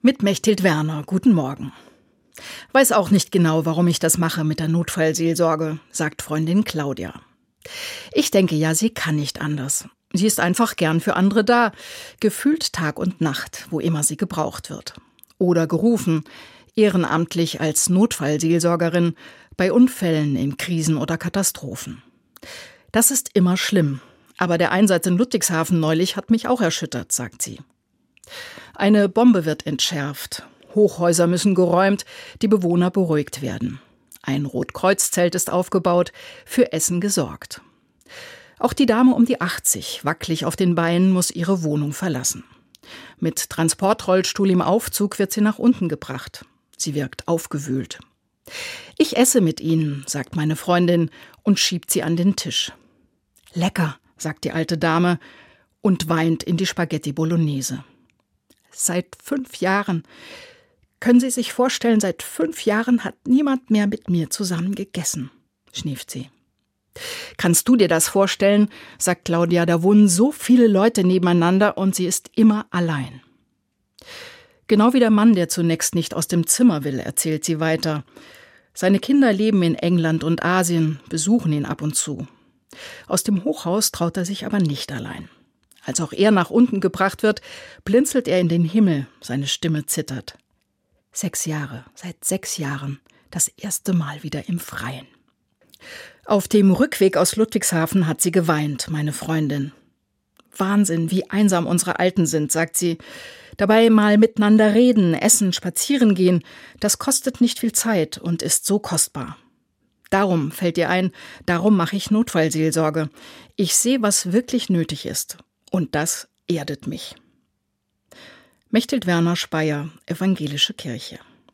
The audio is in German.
Mit Mechthild Werner, guten Morgen. Weiß auch nicht genau, warum ich das mache mit der Notfallseelsorge, sagt Freundin Claudia. Ich denke ja, sie kann nicht anders. Sie ist einfach gern für andere da, gefühlt Tag und Nacht, wo immer sie gebraucht wird. Oder gerufen, ehrenamtlich als Notfallseelsorgerin bei Unfällen in Krisen oder Katastrophen. Das ist immer schlimm, aber der Einsatz in Ludwigshafen neulich hat mich auch erschüttert, sagt sie. Eine Bombe wird entschärft. Hochhäuser müssen geräumt, die Bewohner beruhigt werden. Ein Rotkreuzzelt ist aufgebaut, für Essen gesorgt. Auch die Dame um die 80, wackelig auf den Beinen, muss ihre Wohnung verlassen. Mit Transportrollstuhl im Aufzug wird sie nach unten gebracht. Sie wirkt aufgewühlt. Ich esse mit Ihnen, sagt meine Freundin und schiebt sie an den Tisch. Lecker, sagt die alte Dame und weint in die Spaghetti Bolognese seit fünf Jahren. Können Sie sich vorstellen, seit fünf Jahren hat niemand mehr mit mir zusammen gegessen, schnieft sie. Kannst du dir das vorstellen? sagt Claudia, da wohnen so viele Leute nebeneinander und sie ist immer allein. Genau wie der Mann, der zunächst nicht aus dem Zimmer will, erzählt sie weiter. Seine Kinder leben in England und Asien, besuchen ihn ab und zu. Aus dem Hochhaus traut er sich aber nicht allein. Als auch er nach unten gebracht wird, blinzelt er in den Himmel, seine Stimme zittert. Sechs Jahre, seit sechs Jahren, das erste Mal wieder im Freien. Auf dem Rückweg aus Ludwigshafen hat sie geweint, meine Freundin. Wahnsinn, wie einsam unsere Alten sind, sagt sie. Dabei mal miteinander reden, essen, spazieren gehen, das kostet nicht viel Zeit und ist so kostbar. Darum fällt ihr ein, darum mache ich Notfallseelsorge. Ich sehe, was wirklich nötig ist. Und das erdet mich. Mechthild Werner Speyer, Evangelische Kirche.